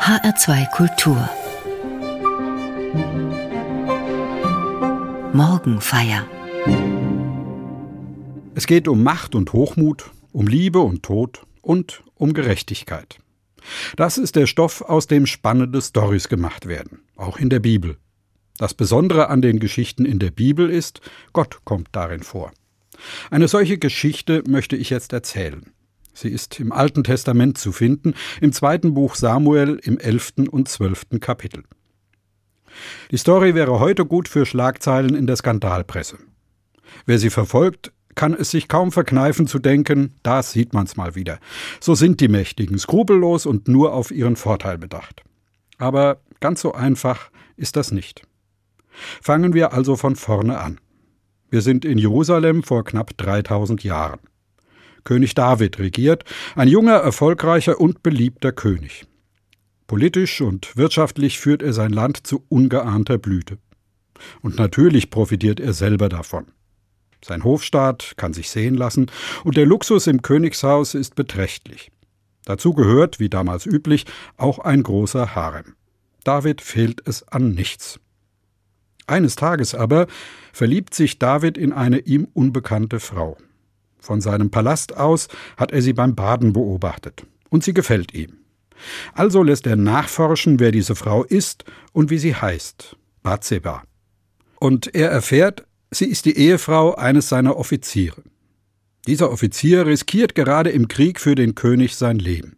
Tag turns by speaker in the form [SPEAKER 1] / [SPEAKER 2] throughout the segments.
[SPEAKER 1] HR2 Kultur Morgenfeier
[SPEAKER 2] Es geht um Macht und Hochmut, um Liebe und Tod und um Gerechtigkeit. Das ist der Stoff, aus dem spannende Storys gemacht werden, auch in der Bibel. Das Besondere an den Geschichten in der Bibel ist, Gott kommt darin vor. Eine solche Geschichte möchte ich jetzt erzählen. Sie ist im Alten Testament zu finden, im zweiten Buch Samuel im elften und zwölften Kapitel. Die Story wäre heute gut für Schlagzeilen in der Skandalpresse. Wer sie verfolgt, kann es sich kaum verkneifen zu denken, da sieht man's mal wieder. So sind die Mächtigen, skrupellos und nur auf ihren Vorteil bedacht. Aber ganz so einfach ist das nicht. Fangen wir also von vorne an. Wir sind in Jerusalem vor knapp 3000 Jahren. König David regiert, ein junger, erfolgreicher und beliebter König. Politisch und wirtschaftlich führt er sein Land zu ungeahnter Blüte. Und natürlich profitiert er selber davon. Sein Hofstaat kann sich sehen lassen und der Luxus im Königshaus ist beträchtlich. Dazu gehört, wie damals üblich, auch ein großer Harem. David fehlt es an nichts. Eines Tages aber verliebt sich David in eine ihm unbekannte Frau. Von seinem Palast aus hat er sie beim Baden beobachtet, und sie gefällt ihm. Also lässt er nachforschen, wer diese Frau ist und wie sie heißt, Bathseba. Und er erfährt, sie ist die Ehefrau eines seiner Offiziere. Dieser Offizier riskiert gerade im Krieg für den König sein Leben.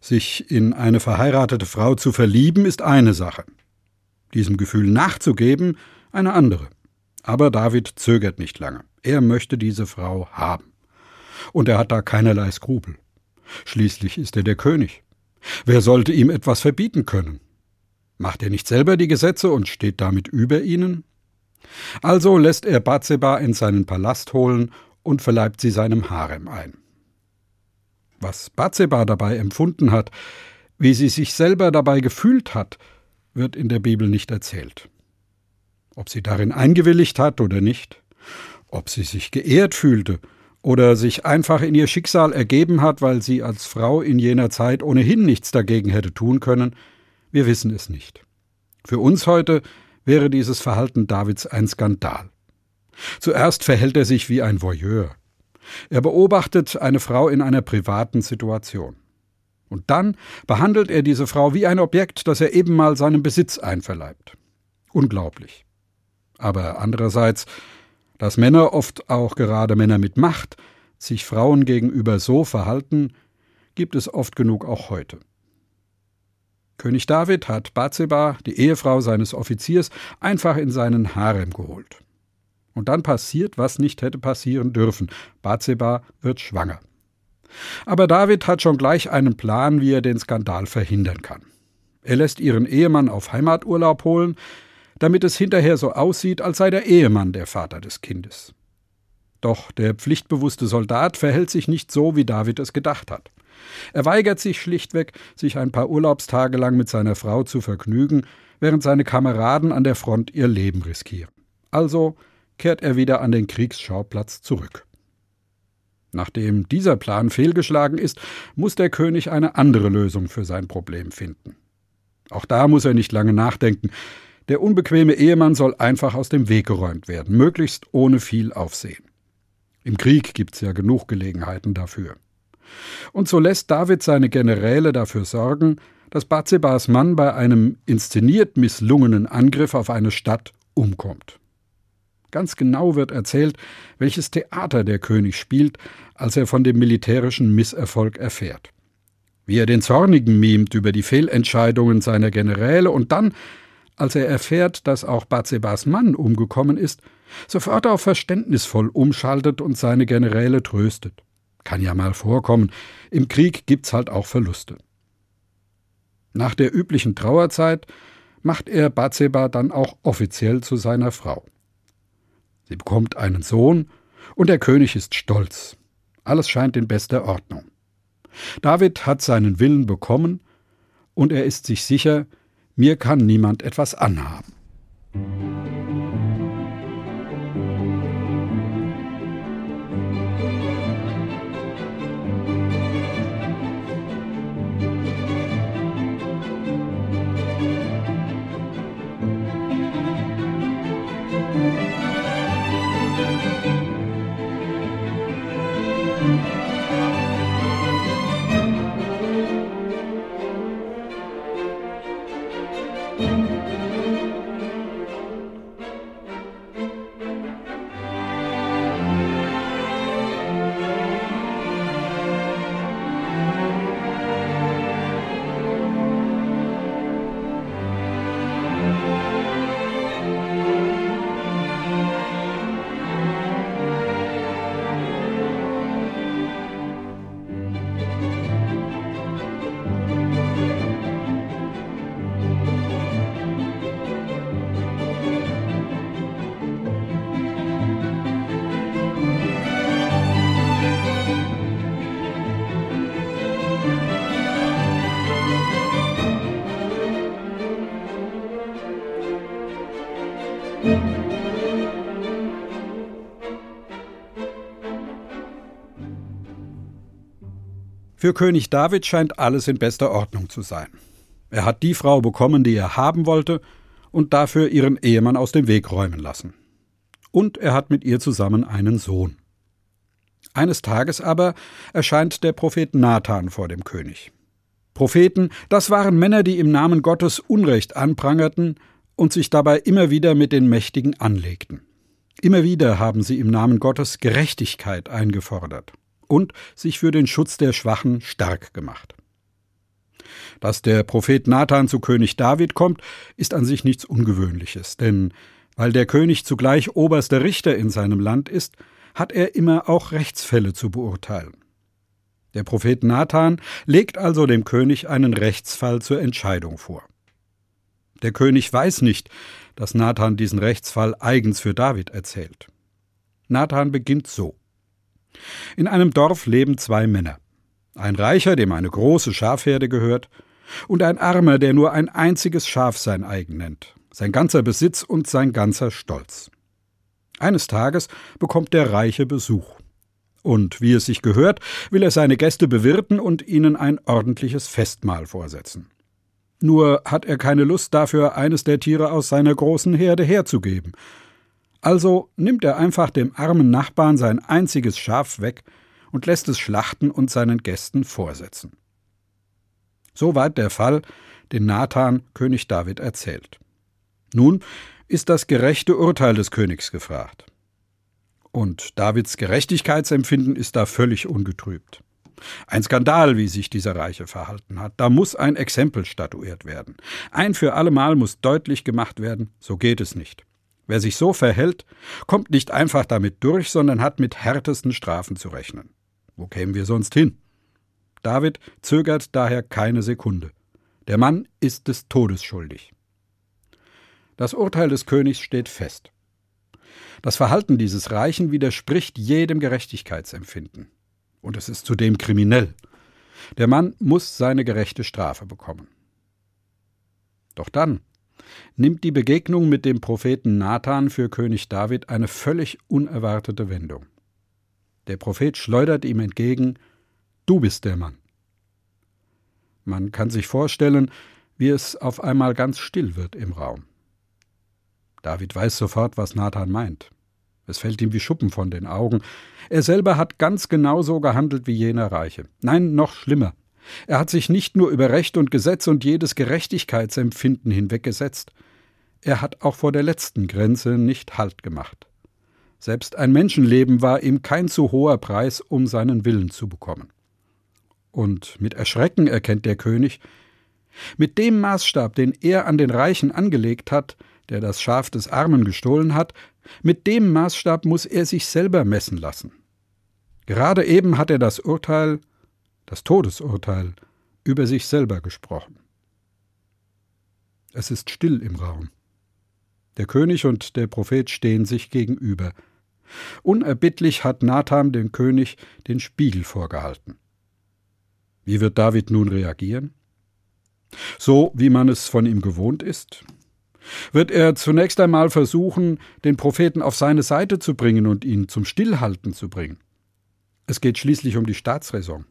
[SPEAKER 2] Sich in eine verheiratete Frau zu verlieben, ist eine Sache diesem Gefühl nachzugeben, eine andere. Aber David zögert nicht lange. Er möchte diese Frau haben. Und er hat da keinerlei Skrupel. Schließlich ist er der König. Wer sollte ihm etwas verbieten können? Macht er nicht selber die Gesetze und steht damit über ihnen? Also lässt er Bathseba in seinen Palast holen und verleibt sie seinem Harem ein. Was Bathseba dabei empfunden hat, wie sie sich selber dabei gefühlt hat, wird in der Bibel nicht erzählt. Ob sie darin eingewilligt hat oder nicht, ob sie sich geehrt fühlte oder sich einfach in ihr Schicksal ergeben hat, weil sie als Frau in jener Zeit ohnehin nichts dagegen hätte tun können, wir wissen es nicht. Für uns heute wäre dieses Verhalten Davids ein Skandal. Zuerst verhält er sich wie ein Voyeur. Er beobachtet eine Frau in einer privaten Situation. Und dann behandelt er diese Frau wie ein Objekt, das er eben mal seinem Besitz einverleibt. Unglaublich. Aber andererseits, dass Männer, oft auch gerade Männer mit Macht, sich Frauen gegenüber so verhalten, gibt es oft genug auch heute. König David hat Bathseba, die Ehefrau seines Offiziers, einfach in seinen Harem geholt. Und dann passiert, was nicht hätte passieren dürfen. Bathseba wird schwanger. Aber David hat schon gleich einen Plan, wie er den Skandal verhindern kann. Er lässt ihren Ehemann auf Heimaturlaub holen, damit es hinterher so aussieht, als sei der Ehemann der Vater des Kindes. Doch der pflichtbewusste Soldat verhält sich nicht so, wie David es gedacht hat. Er weigert sich schlichtweg, sich ein paar Urlaubstage lang mit seiner Frau zu vergnügen, während seine Kameraden an der Front ihr Leben riskieren. Also kehrt er wieder an den Kriegsschauplatz zurück. Nachdem dieser Plan fehlgeschlagen ist, muss der König eine andere Lösung für sein Problem finden. Auch da muss er nicht lange nachdenken. Der unbequeme Ehemann soll einfach aus dem Weg geräumt werden, möglichst ohne viel Aufsehen. Im Krieg gibt's ja genug Gelegenheiten dafür. Und so lässt David seine Generäle dafür sorgen, dass Bathsebas Mann bei einem inszeniert misslungenen Angriff auf eine Stadt umkommt. Ganz genau wird erzählt, welches Theater der König spielt, als er von dem militärischen Misserfolg erfährt. Wie er den Zornigen mimt über die Fehlentscheidungen seiner Generäle und dann, als er erfährt, dass auch Bathsebas Mann umgekommen ist, sofort auf verständnisvoll umschaltet und seine Generäle tröstet. Kann ja mal vorkommen, im Krieg gibt's halt auch Verluste. Nach der üblichen Trauerzeit macht er Bathseba dann auch offiziell zu seiner Frau. Sie bekommt einen Sohn und der König ist stolz. Alles scheint in bester Ordnung. David hat seinen Willen bekommen und er ist sich sicher, mir kann niemand etwas anhaben. Für König David scheint alles in bester Ordnung zu sein. Er hat die Frau bekommen, die er haben wollte, und dafür ihren Ehemann aus dem Weg räumen lassen. Und er hat mit ihr zusammen einen Sohn. Eines Tages aber erscheint der Prophet Nathan vor dem König. Propheten, das waren Männer, die im Namen Gottes Unrecht anprangerten und sich dabei immer wieder mit den Mächtigen anlegten. Immer wieder haben sie im Namen Gottes Gerechtigkeit eingefordert und sich für den Schutz der Schwachen stark gemacht. Dass der Prophet Nathan zu König David kommt, ist an sich nichts Ungewöhnliches, denn weil der König zugleich oberster Richter in seinem Land ist, hat er immer auch Rechtsfälle zu beurteilen. Der Prophet Nathan legt also dem König einen Rechtsfall zur Entscheidung vor. Der König weiß nicht, dass Nathan diesen Rechtsfall eigens für David erzählt. Nathan beginnt so. In einem Dorf leben zwei Männer. Ein Reicher, dem eine große Schafherde gehört, und ein Armer, der nur ein einziges Schaf sein eigen nennt, sein ganzer Besitz und sein ganzer Stolz. Eines Tages bekommt der Reiche Besuch. Und wie es sich gehört, will er seine Gäste bewirten und ihnen ein ordentliches Festmahl vorsetzen. Nur hat er keine Lust dafür, eines der Tiere aus seiner großen Herde herzugeben. Also nimmt er einfach dem armen Nachbarn sein einziges Schaf weg und lässt es schlachten und seinen Gästen vorsetzen. Soweit der Fall, den Nathan König David erzählt. Nun ist das gerechte Urteil des Königs gefragt. Und Davids Gerechtigkeitsempfinden ist da völlig ungetrübt. Ein Skandal, wie sich dieser Reiche verhalten hat. Da muss ein Exempel statuiert werden. Ein für allemal muss deutlich gemacht werden, so geht es nicht. Wer sich so verhält, kommt nicht einfach damit durch, sondern hat mit härtesten Strafen zu rechnen. Wo kämen wir sonst hin? David zögert daher keine Sekunde. Der Mann ist des Todes schuldig. Das Urteil des Königs steht fest. Das Verhalten dieses Reichen widerspricht jedem Gerechtigkeitsempfinden. Und es ist zudem kriminell. Der Mann muss seine gerechte Strafe bekommen. Doch dann nimmt die Begegnung mit dem Propheten Nathan für König David eine völlig unerwartete Wendung. Der Prophet schleudert ihm entgegen Du bist der Mann. Man kann sich vorstellen, wie es auf einmal ganz still wird im Raum. David weiß sofort, was Nathan meint. Es fällt ihm wie Schuppen von den Augen. Er selber hat ganz genau so gehandelt wie jener Reiche. Nein, noch schlimmer. Er hat sich nicht nur über Recht und Gesetz und jedes Gerechtigkeitsempfinden hinweggesetzt, er hat auch vor der letzten Grenze nicht Halt gemacht. Selbst ein Menschenleben war ihm kein zu hoher Preis, um seinen Willen zu bekommen. Und mit Erschrecken erkennt der König, mit dem Maßstab, den er an den Reichen angelegt hat, der das Schaf des Armen gestohlen hat, mit dem Maßstab muss er sich selber messen lassen. Gerade eben hat er das Urteil, das Todesurteil, über sich selber gesprochen. Es ist still im Raum. Der König und der Prophet stehen sich gegenüber. Unerbittlich hat Nathan dem König den Spiegel vorgehalten. Wie wird David nun reagieren? So, wie man es von ihm gewohnt ist? Wird er zunächst einmal versuchen, den Propheten auf seine Seite zu bringen und ihn zum Stillhalten zu bringen? Es geht schließlich um die Staatsräson.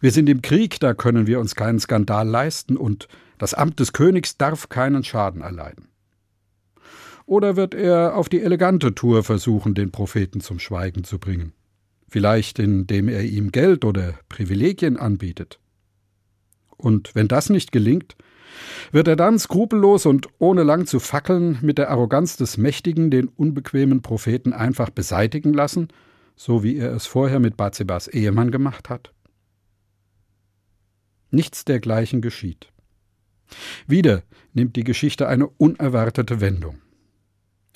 [SPEAKER 2] Wir sind im Krieg, da können wir uns keinen Skandal leisten und das Amt des Königs darf keinen Schaden erleiden. Oder wird er auf die elegante Tour versuchen, den Propheten zum Schweigen zu bringen? vielleicht indem er ihm Geld oder Privilegien anbietet. Und wenn das nicht gelingt, wird er dann skrupellos und ohne lang zu fackeln mit der Arroganz des Mächtigen den unbequemen Propheten einfach beseitigen lassen, so wie er es vorher mit Bathsebas Ehemann gemacht hat? Nichts dergleichen geschieht. Wieder nimmt die Geschichte eine unerwartete Wendung.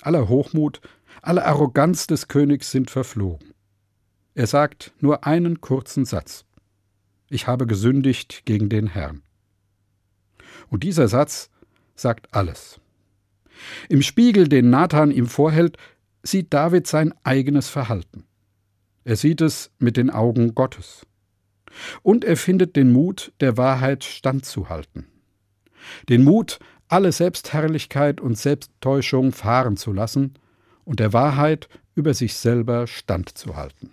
[SPEAKER 2] Aller Hochmut, alle Arroganz des Königs sind verflogen. Er sagt nur einen kurzen Satz. Ich habe gesündigt gegen den Herrn. Und dieser Satz sagt alles. Im Spiegel, den Nathan ihm vorhält, sieht David sein eigenes Verhalten. Er sieht es mit den Augen Gottes. Und er findet den Mut, der Wahrheit standzuhalten. Den Mut, alle Selbstherrlichkeit und Selbsttäuschung fahren zu lassen und der Wahrheit über sich selber standzuhalten.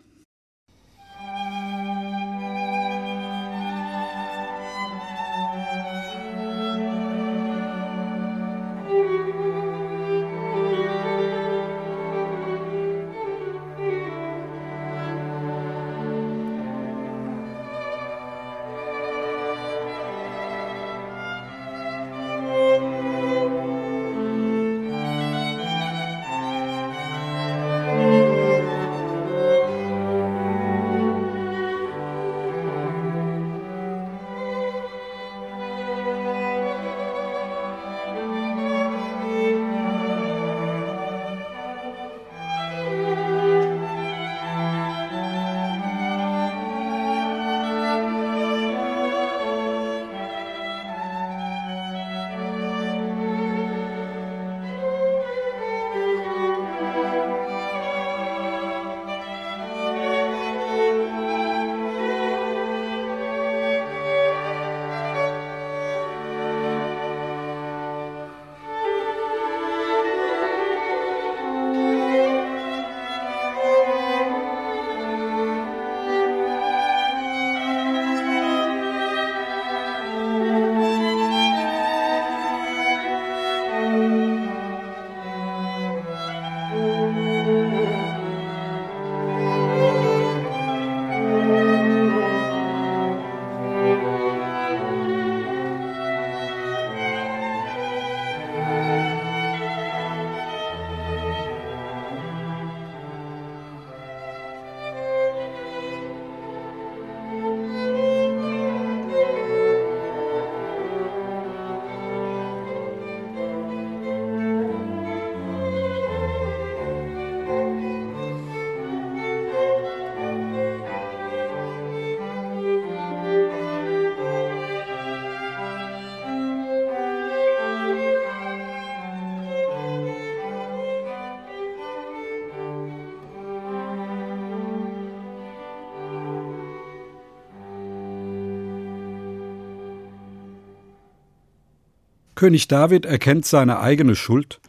[SPEAKER 2] König David erkennt seine eigene Schuld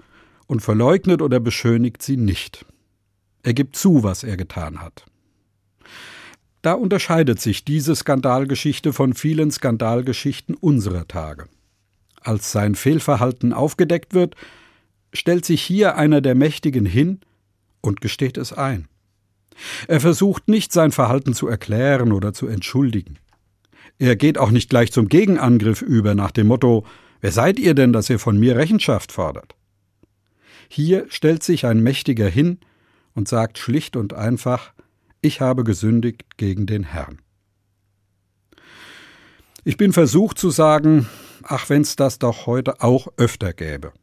[SPEAKER 2] und verleugnet oder beschönigt sie nicht. Er gibt zu, was er getan hat. Da unterscheidet sich diese Skandalgeschichte von vielen Skandalgeschichten unserer Tage. Als sein Fehlverhalten aufgedeckt wird, stellt sich hier einer der Mächtigen hin und gesteht es ein. Er versucht nicht sein Verhalten zu erklären oder zu entschuldigen. Er geht auch nicht gleich zum Gegenangriff über nach dem Motto Wer seid ihr denn, dass ihr von mir Rechenschaft fordert? Hier stellt sich ein Mächtiger hin und sagt schlicht und einfach, ich habe gesündigt gegen den Herrn. Ich bin versucht zu sagen, ach wenn's das doch heute auch öfter gäbe.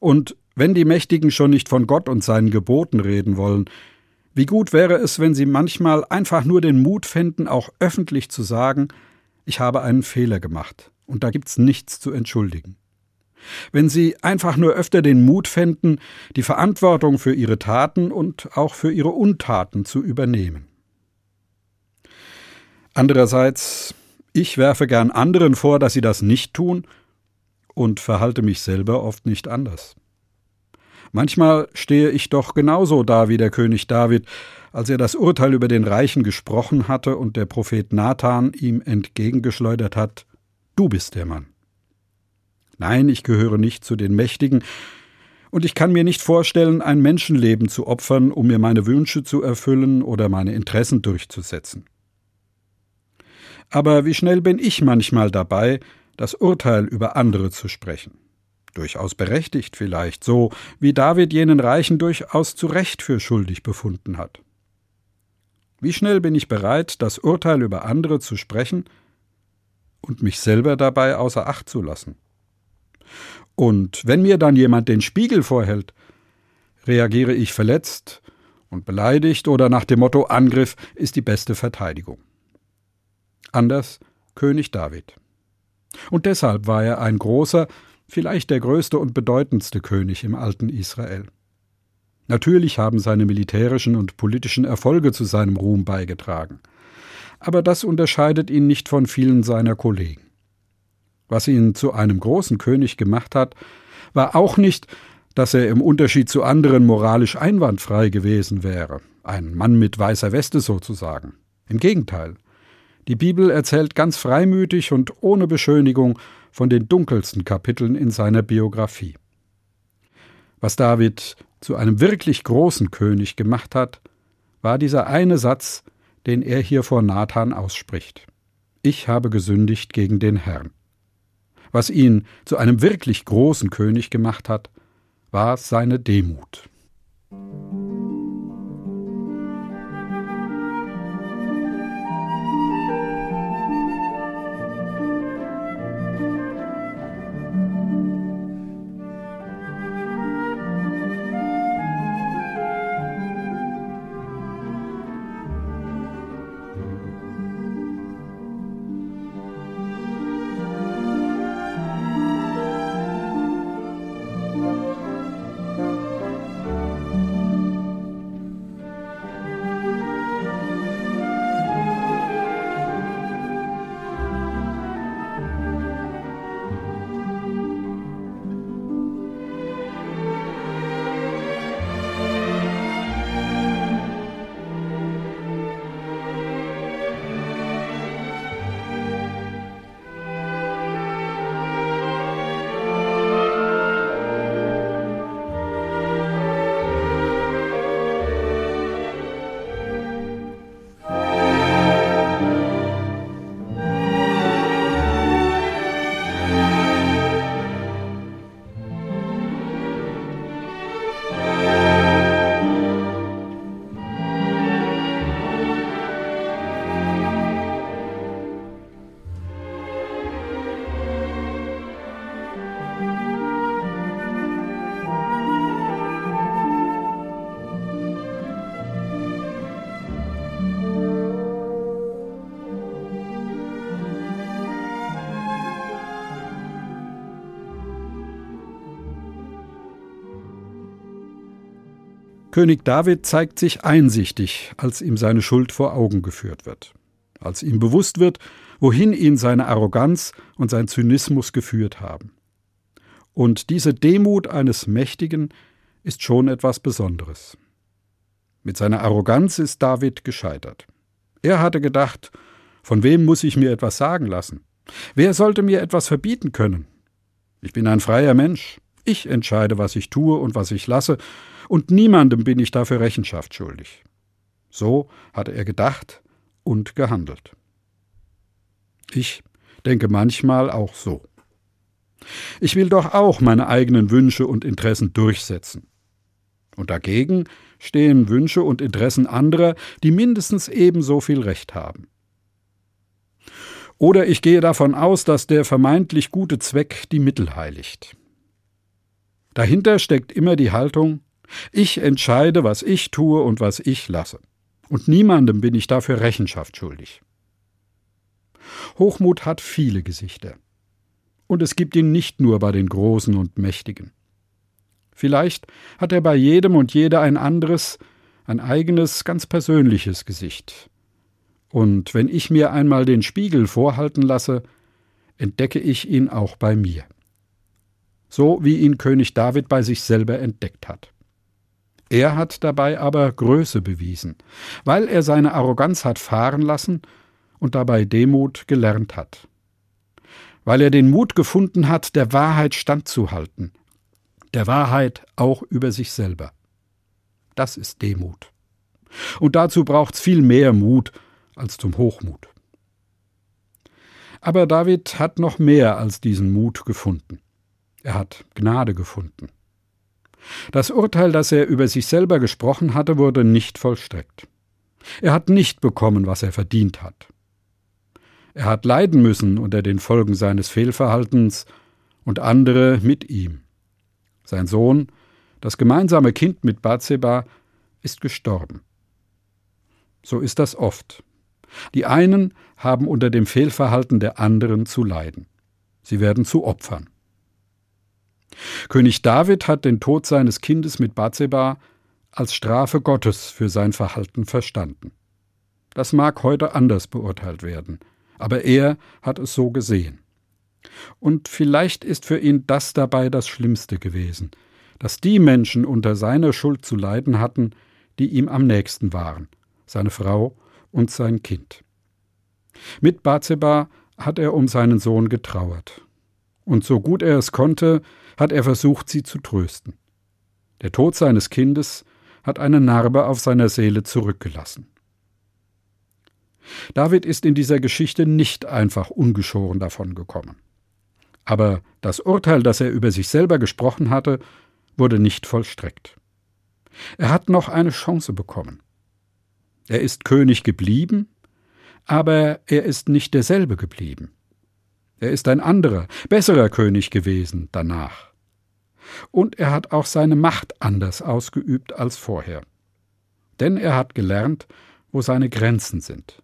[SPEAKER 2] Und wenn die Mächtigen schon nicht von Gott und seinen Geboten reden wollen, wie gut wäre es, wenn sie manchmal einfach nur den Mut fänden, auch öffentlich zu sagen, ich habe einen Fehler gemacht und da gibt's nichts zu entschuldigen. Wenn sie einfach nur öfter den Mut fänden, die Verantwortung für ihre Taten und auch für ihre Untaten zu übernehmen. Andererseits, ich werfe gern anderen vor, dass sie das nicht tun und verhalte mich selber oft nicht anders. Manchmal stehe ich doch genauso da wie der König David, als er das Urteil über den Reichen gesprochen hatte und der Prophet Nathan ihm entgegengeschleudert hat, Du bist der Mann. Nein, ich gehöre nicht zu den Mächtigen, und ich kann mir nicht vorstellen, ein Menschenleben zu opfern, um mir meine Wünsche zu erfüllen oder meine Interessen durchzusetzen. Aber wie schnell bin ich manchmal dabei, das Urteil über andere zu sprechen. Durchaus berechtigt vielleicht, so wie David jenen Reichen durchaus zu Recht für schuldig befunden hat. Wie schnell bin ich bereit, das Urteil über andere zu sprechen, und mich selber dabei außer Acht zu lassen. Und wenn mir dann jemand den Spiegel vorhält, reagiere ich verletzt und beleidigt oder nach dem Motto Angriff ist die beste Verteidigung. Anders König David. Und deshalb war er ein großer, vielleicht der größte und bedeutendste König im alten Israel. Natürlich haben seine militärischen und politischen Erfolge zu seinem Ruhm beigetragen aber das unterscheidet ihn nicht von vielen seiner Kollegen. Was ihn zu einem großen König gemacht hat, war auch nicht, dass er im Unterschied zu anderen moralisch einwandfrei gewesen wäre, ein Mann mit weißer Weste sozusagen. Im Gegenteil. Die Bibel erzählt ganz freimütig und ohne Beschönigung von den dunkelsten Kapiteln in seiner Biografie. Was David zu einem wirklich großen König gemacht hat, war dieser eine Satz, den er hier vor Nathan ausspricht. Ich habe gesündigt gegen den Herrn. Was ihn zu einem wirklich großen König gemacht hat, war seine Demut. König David zeigt sich einsichtig, als ihm seine Schuld vor Augen geführt wird, als ihm bewusst wird, wohin ihn seine Arroganz und sein Zynismus geführt haben. Und diese Demut eines Mächtigen ist schon etwas Besonderes. Mit seiner Arroganz ist David gescheitert. Er hatte gedacht, von wem muss ich mir etwas sagen lassen? Wer sollte mir etwas verbieten können? Ich bin ein freier Mensch. Ich entscheide, was ich tue und was ich lasse, und niemandem bin ich dafür Rechenschaft schuldig. So hatte er gedacht und gehandelt. Ich denke manchmal auch so. Ich will doch auch meine eigenen Wünsche und Interessen durchsetzen. Und dagegen stehen Wünsche und Interessen anderer, die mindestens ebenso viel Recht haben. Oder ich gehe davon aus, dass der vermeintlich gute Zweck die Mittel heiligt. Dahinter steckt immer die Haltung, ich entscheide, was ich tue und was ich lasse. Und niemandem bin ich dafür Rechenschaft schuldig. Hochmut hat viele Gesichter. Und es gibt ihn nicht nur bei den Großen und Mächtigen. Vielleicht hat er bei jedem und jeder ein anderes, ein eigenes, ganz persönliches Gesicht. Und wenn ich mir einmal den Spiegel vorhalten lasse, entdecke ich ihn auch bei mir. So wie ihn König David bei sich selber entdeckt hat. Er hat dabei aber Größe bewiesen, weil er seine Arroganz hat fahren lassen und dabei Demut gelernt hat. Weil er den Mut gefunden hat, der Wahrheit standzuhalten, der Wahrheit auch über sich selber. Das ist Demut. Und dazu braucht's viel mehr Mut als zum Hochmut. Aber David hat noch mehr als diesen Mut gefunden. Er hat Gnade gefunden. Das Urteil, das er über sich selber gesprochen hatte, wurde nicht vollstreckt. Er hat nicht bekommen, was er verdient hat. Er hat leiden müssen unter den Folgen seines Fehlverhaltens und andere mit ihm. Sein Sohn, das gemeinsame Kind mit Bathseba, ist gestorben. So ist das oft. Die einen haben unter dem Fehlverhalten der anderen zu leiden. Sie werden zu Opfern. König David hat den Tod seines Kindes mit Bathseba als Strafe Gottes für sein Verhalten verstanden. Das mag heute anders beurteilt werden, aber er hat es so gesehen. Und vielleicht ist für ihn das dabei das Schlimmste gewesen, dass die Menschen unter seiner Schuld zu leiden hatten, die ihm am nächsten waren, seine Frau und sein Kind. Mit Bathseba hat er um seinen Sohn getrauert. Und so gut er es konnte, hat er versucht, sie zu trösten. Der Tod seines Kindes hat eine Narbe auf seiner Seele zurückgelassen. David ist in dieser Geschichte nicht einfach ungeschoren davongekommen. Aber das Urteil, das er über sich selber gesprochen hatte, wurde nicht vollstreckt. Er hat noch eine Chance bekommen. Er ist König geblieben, aber er ist nicht derselbe geblieben. Er ist ein anderer, besserer König gewesen danach. Und er hat auch seine Macht anders ausgeübt als vorher. Denn er hat gelernt, wo seine Grenzen sind.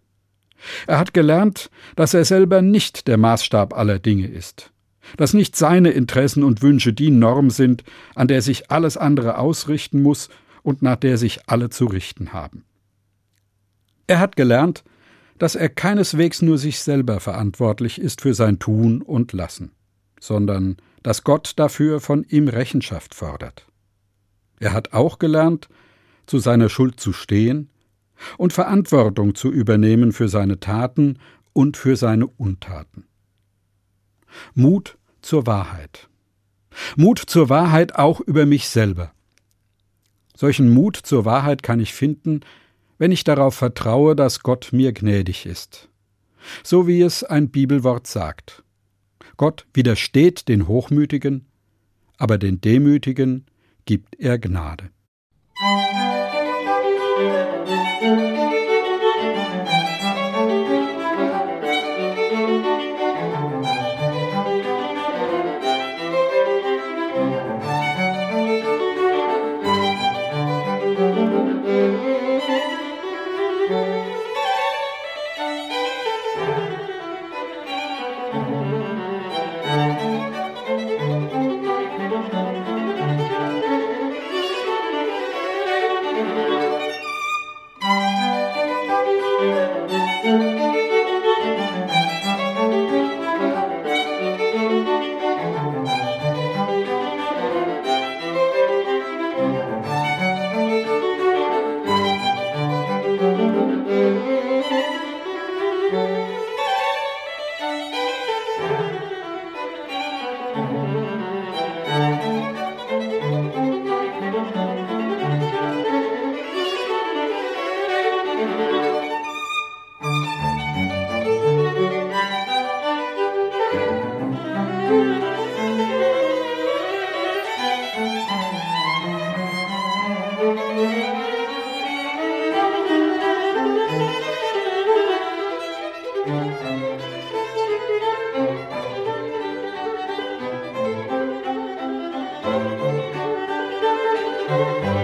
[SPEAKER 2] Er hat gelernt, dass er selber nicht der Maßstab aller Dinge ist, dass nicht seine Interessen und Wünsche die Norm sind, an der sich alles andere ausrichten muss und nach der sich alle zu richten haben. Er hat gelernt, dass er keineswegs nur sich selber verantwortlich ist für sein Tun und Lassen, sondern dass Gott dafür von ihm Rechenschaft fordert. Er hat auch gelernt, zu seiner Schuld zu stehen und Verantwortung zu übernehmen für seine Taten und für seine Untaten. Mut zur Wahrheit. Mut zur Wahrheit auch über mich selber. Solchen Mut zur Wahrheit kann ich finden, wenn ich darauf vertraue, dass Gott mir gnädig ist. So wie es ein Bibelwort sagt. Gott widersteht den Hochmütigen, aber den Demütigen gibt er Gnade.
[SPEAKER 3] Música